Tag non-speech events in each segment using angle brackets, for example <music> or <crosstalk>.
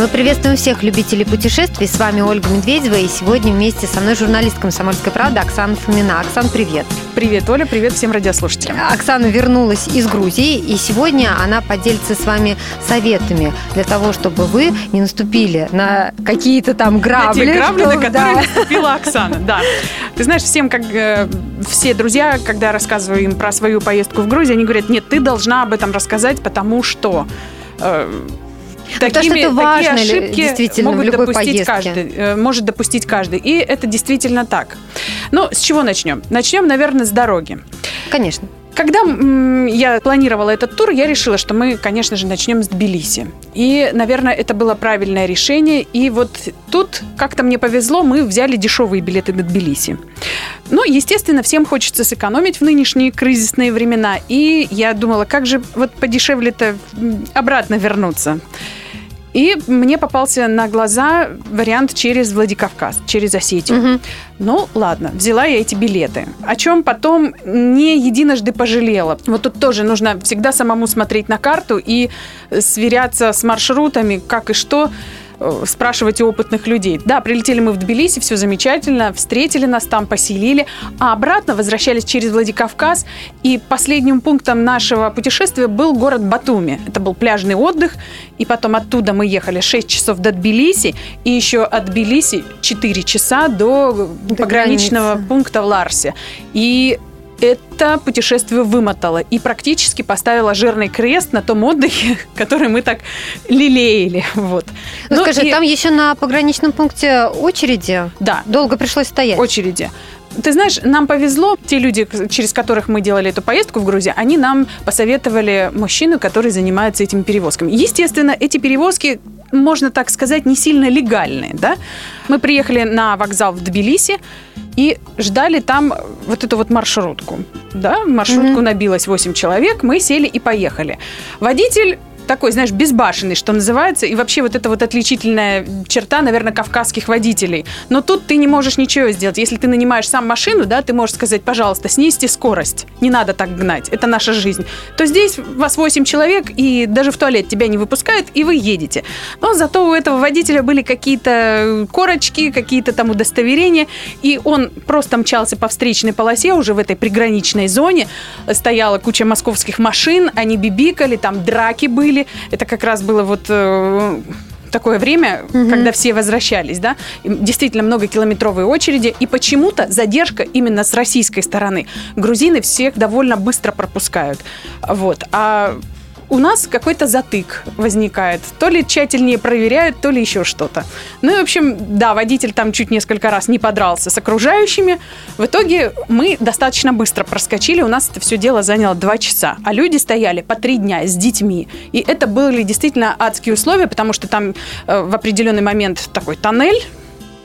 Мы приветствуем всех любителей путешествий. С вами Ольга Медведева. И сегодня вместе со мной журналист «Комсомольской правды» Оксана Фомина. Оксан, привет. Привет, Оля. Привет всем радиослушателям. Оксана вернулась из Грузии. И сегодня она поделится с вами советами для того, чтобы вы не наступили на какие-то там грабли. На те грабли, что- на которые да. наступила Оксана. Да. Ты знаешь, всем, как э, все друзья, когда рассказываю им про свою поездку в Грузию, они говорят, нет, ты должна об этом рассказать, потому что... э, Потому что это важно ли- ошибки действительно в могут любой допустить поездке. каждый, э, может допустить каждый. И это действительно так. Ну, с чего начнем? Начнем, наверное, с дороги. Конечно. Когда я планировала этот тур, я решила, что мы, конечно же, начнем с Тбилиси. И, наверное, это было правильное решение. И вот тут как-то мне повезло, мы взяли дешевые билеты до Тбилиси. Ну, естественно, всем хочется сэкономить в нынешние кризисные времена. И я думала, как же вот подешевле-то обратно вернуться. И мне попался на глаза вариант через Владикавказ, через Осетию. Мгм. Ну, ладно, взяла я эти билеты. О чем потом не единожды пожалела. Вот тут тоже нужно всегда самому смотреть на карту и сверяться с маршрутами, как и что спрашивать у опытных людей. Да, прилетели мы в Тбилиси, все замечательно, встретили нас там, поселили, а обратно возвращались через Владикавказ, и последним пунктом нашего путешествия был город Батуми. Это был пляжный отдых, и потом оттуда мы ехали 6 часов до Тбилиси, и еще от Тбилиси 4 часа до, До пограничного границы. пункта в Ларсе. И это путешествие вымотало и практически поставило жирный крест на том отдыхе, <laughs> который мы так лелеяли. Вот. Ну, Ну, скажи, и- там еще на пограничном пункте очереди Да, долго пришлось стоять. очереди. Ты знаешь, нам повезло, те люди, через которых мы делали эту поездку в Грузию, они нам посоветовали мужчину, который занимается этими перевозками. Естественно, эти перевозки, можно так сказать, не сильно легальные. Да? Мы приехали на вокзал в Тбилиси и ждали там вот эту вот маршрутку. Да? Маршрутку Мгм. набилось 8 человек, мы сели и поехали. Водитель такой, знаешь, безбашенный, что называется, и вообще вот это вот отличительная черта, наверное, кавказских водителей. Но тут ты не можешь ничего сделать. Если ты нанимаешь сам машину, да, ты можешь сказать, пожалуйста, снизьте скорость, не надо так гнать, это наша жизнь. То здесь вас 8 человек, и даже в туалет тебя не выпускают, и вы едете. Но зато у этого водителя были какие-то корочки, какие-то там удостоверения, и он просто мчался по встречной полосе уже в этой приграничной зоне. Стояла куча московских машин, они бибикали, там драки были. Это как раз было вот э, такое время, Мгм. когда все возвращались, да, действительно многокилометровые очереди, и почему-то задержка именно с российской стороны. Грузины всех довольно быстро пропускают, вот, а у нас какой-то затык возникает. То ли тщательнее проверяют, то ли еще что-то. Ну и, в общем, да, водитель там чуть несколько раз не подрался с окружающими. В итоге мы достаточно быстро проскочили. У нас это все дело заняло два часа. А люди стояли по три дня с детьми. И это были действительно адские условия, потому что там э, в определенный момент такой тоннель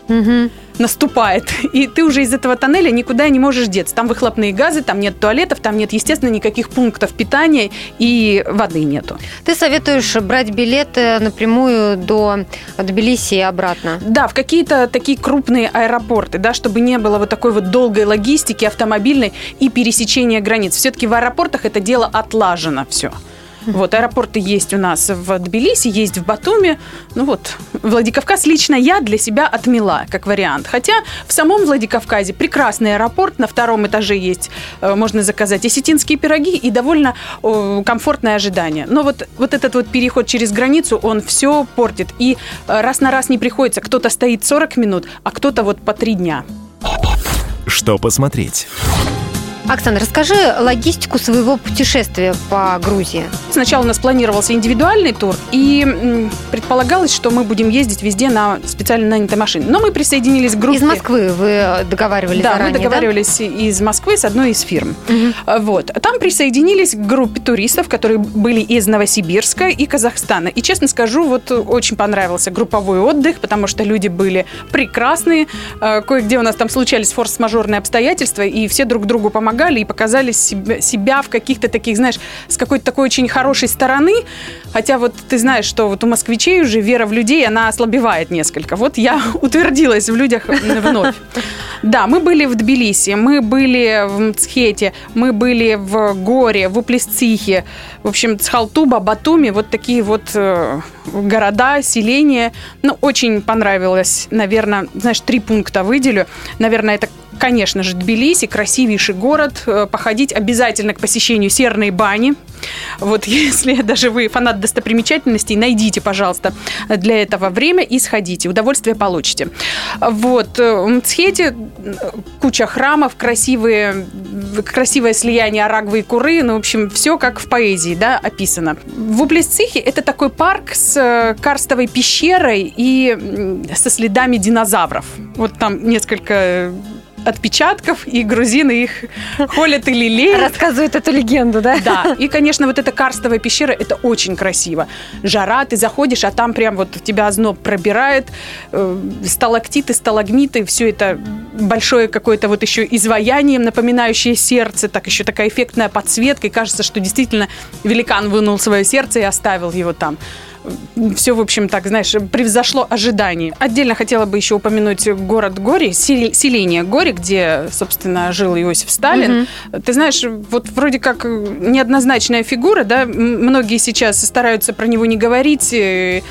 Мгм. наступает, и ты уже из этого тоннеля никуда не можешь деться. Там выхлопные газы, там нет туалетов, там нет, естественно, никаких пунктов питания и воды нету. Ты советуешь брать билеты напрямую до Тбилиси и обратно? Да, в какие-то такие крупные аэропорты, да, чтобы не было вот такой вот долгой логистики автомобильной и пересечения границ. Все-таки в аэропортах это дело отлажено все. Вот, аэропорты есть у нас в Тбилиси, есть в Батуми. Ну вот, Владикавказ лично я для себя отмела, как вариант. Хотя в самом Владикавказе прекрасный аэропорт, на втором этаже есть, э, можно заказать осетинские пироги и довольно комфортное ожидание. Но вот, вот этот вот переход через границу, он все портит. И э, раз на раз не приходится. Кто-то стоит 40 минут, а кто-то вот по 3 дня. Что посмотреть? Оксана, расскажи логистику своего путешествия по Грузии. Сначала у нас планировался индивидуальный тур, и предполагалось, что мы будем ездить везде на специально нанятой машине. Но мы присоединились к группе. Из Москвы вы договаривались Да, заранее, мы договаривались из Москвы с одной из фирм. А, Вот. Там присоединились к группе туристов, которые были из Новосибирска и Казахстана. И, честно скажу, вот очень понравился групповой отдых, потому что люди были прекрасные. А, Кое-где у нас там случались форс-мажорные обстоятельства, и все друг другу помогали. и показали себя в каких-то таких, знаешь, с какой-то такой очень хорошей стороны. Хотя вот ты знаешь, что вот у москвичей уже вера в людей, она ослабевает несколько. Вот я <laughs> утвердилась в людях вновь. Да, мы были в Тбилиси, мы были в Мцхете, мы были в Горе, в Уплесцихе, в общем, Цхалтуба, Батуми, вот такие вот э, города, селения. Ну, очень понравилось, наверное, знаешь, три пункта выделю. Наверное, это конечно же, Тбилиси, красивейший город. Э, походить обязательно к посещению Серной бани. Вот <laughs> если даже вы фанат достопримечательностей, найдите, пожалуйста, для этого время и сходите. Удовольствие получите. Вот. Э, в Мцхете куча храмов, красивые, красивое слияние Арагвы и Куры. Ну, в общем, все как в поэзии, да, описано. В Уплесцихе это такой парк с э, карстовой пещерой и со следами динозавров. Вот там несколько отпечатков, и грузины их холят и лелеют. Рассказывают эту легенду, да? Да. И, конечно, вот эта карстовая пещера, это очень красиво. Жара, ты заходишь, а там прям вот тебя озноб пробирает, э, сталактиты, сталагмиты, все это большое какое-то вот еще изваяние, напоминающее сердце, так еще такая эффектная подсветка, и кажется, что действительно великан вынул свое сердце и оставил его там все, в общем, так, знаешь, превзошло ожидания. Отдельно хотела бы еще упомянуть город Гори, селение Гори, где, собственно, жил Иосиф Сталин. Угу. Ты знаешь, вот вроде как неоднозначная фигура, да, многие сейчас стараются про него не говорить, э,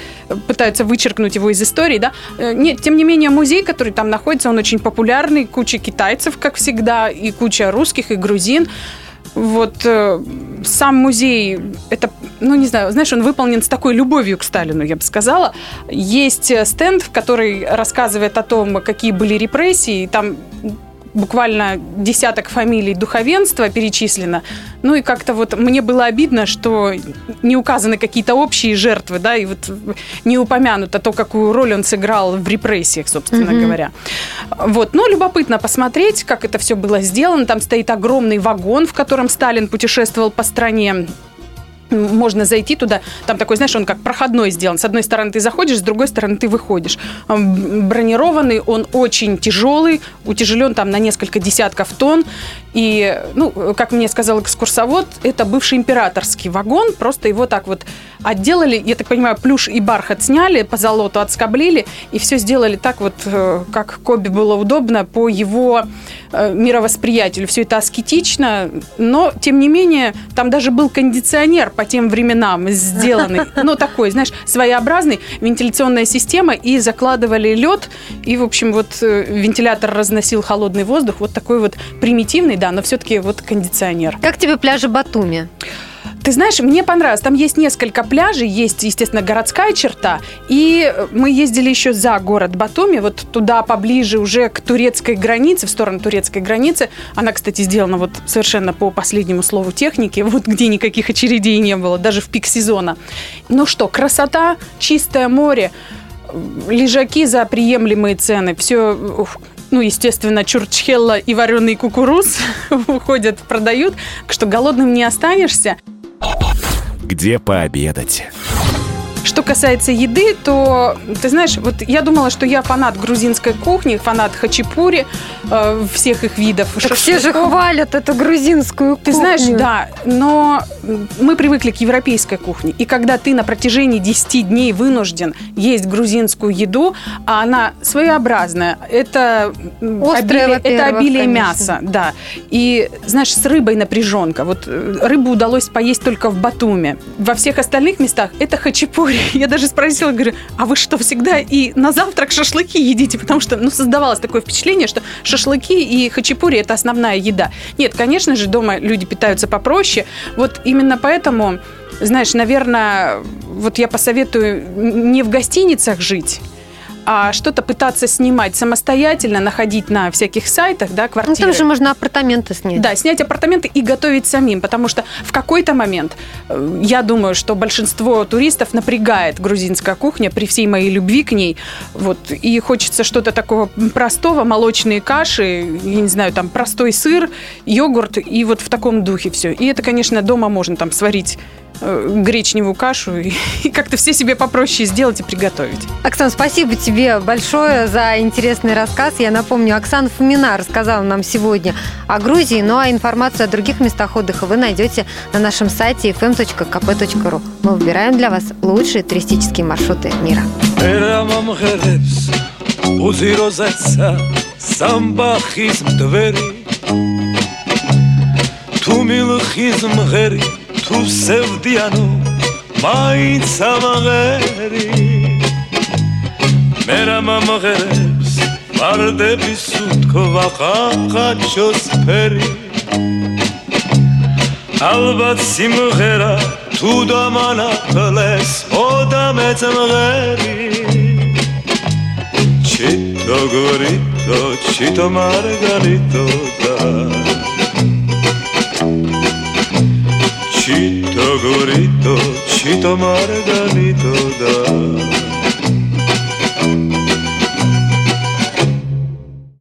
пытаются вычеркнуть его из истории, да. Э, нет, тем не менее, музей, который там находится, он очень популярный, куча китайцев, как всегда, и куча русских, и грузин. Вот э, сам музей, это, ну не знаю, знаешь, он выполнен с такой любовью к Сталину, я бы сказала. Есть э, стенд, который рассказывает о том, какие были репрессии. Там буквально десяток фамилий духовенства перечислено. Ну и как-то вот мне было обидно, что не указаны какие-то общие жертвы, да, и вот не упомянуто то, какую роль он сыграл в репрессиях, собственно mm-hmm. говоря. Вот, ну, любопытно посмотреть, как это все было сделано. Там стоит огромный вагон, в котором Сталин путешествовал по стране можно зайти туда, там такой, знаешь, он как проходной сделан. С одной стороны ты заходишь, с другой стороны ты выходишь. Бронированный, он очень тяжелый, утяжелен там на несколько десятков тонн. И, ну, как мне сказал экскурсовод, это бывший императорский вагон, просто его так вот отделали, я так понимаю, плюш и бархат сняли, по золоту отскоблили, и все сделали так вот, э, как Коби было удобно по его э, мировосприятию. Все это аскетично, но, тем не менее, там даже был кондиционер по тем временам сделанный, ну, такой, знаешь, своеобразный, вентиляционная система, и закладывали лед, и, в общем, вот э, вентилятор разносил холодный воздух, вот такой вот примитивный, да, но все-таки вот кондиционер. Как тебе пляжи Батуми? Ты знаешь, мне понравилось. Там есть несколько пляжей, есть, естественно, городская черта. И мы ездили еще за город Батуми, вот туда поближе уже к турецкой границе, в сторону турецкой границы. Она, кстати, сделана вот совершенно по последнему слову техники, <laughs> вот где никаких очередей не было, даже в пик сезона. Ну что, красота, чистое море, лежаки за приемлемые цены. Все ну, естественно, чурчхелла и вареный кукуруз <laughs> уходят, продают, что голодным не останешься. Где пообедать? Что касается еды, то, ты знаешь, вот я думала, что я фанат грузинской кухни, фанат хачапури, э, всех их видов. Так все же хвалят эту грузинскую кухню. Ты знаешь, да, но мы привыкли к европейской кухне. И когда ты на протяжении 10 дней вынужден есть грузинскую еду, а она своеобразная, это, Острая, обилие, это обилие конечно. мяса, да. И, знаешь, с рыбой напряженка. Вот э, рыбу удалось поесть только в Батуме. Во всех остальных местах это хачапури Я даже спросила, говорю, а вы что, всегда и на завтрак шашлыки едите? Потому что, ну, создавалось такое впечатление, что шашлыки и хачапури – это основная еда. Нет, конечно же, дома люди питаются попроще. Вот именно поэтому, знаешь, наверное, вот я посоветую не в гостиницах жить, а что-то пытаться снимать самостоятельно, находить на всяких сайтах, да, квартиры. Ну, там же можно апартаменты снять. Да, снять апартаменты и готовить самим, потому что в какой-то момент, э, я думаю, что большинство туристов напрягает грузинская кухня при всей моей любви к ней, вот, и хочется что-то такого простого, молочные каши, я не знаю, там, простой сыр, йогурт, и вот в таком духе все. И это, конечно, дома можно там сварить Э, гречневую кашу и, <laughs> и как-то все себе попроще сделать и приготовить. Оксан, спасибо тебе большое за интересный рассказ. Я напомню, Оксана Фомина рассказала нам сегодня о Грузии, ну а информацию о других местах отдыха вы найдете на нашем сайте fm.kp.ru. Мы выбираем для вас лучшие туристические маршруты мира. Сам თუ მღერი სევდიანო მაინც ამღერი მე რა მომღერებს ვარდების უთქვა ხაჩოს ფერი. ალბათ სიმღერა თუ დამანახლეს ოდა მეწმღერი ჩიტო გორიტო ჩიტო მარგარიტო და Cito Gorito, Cito Margarito da.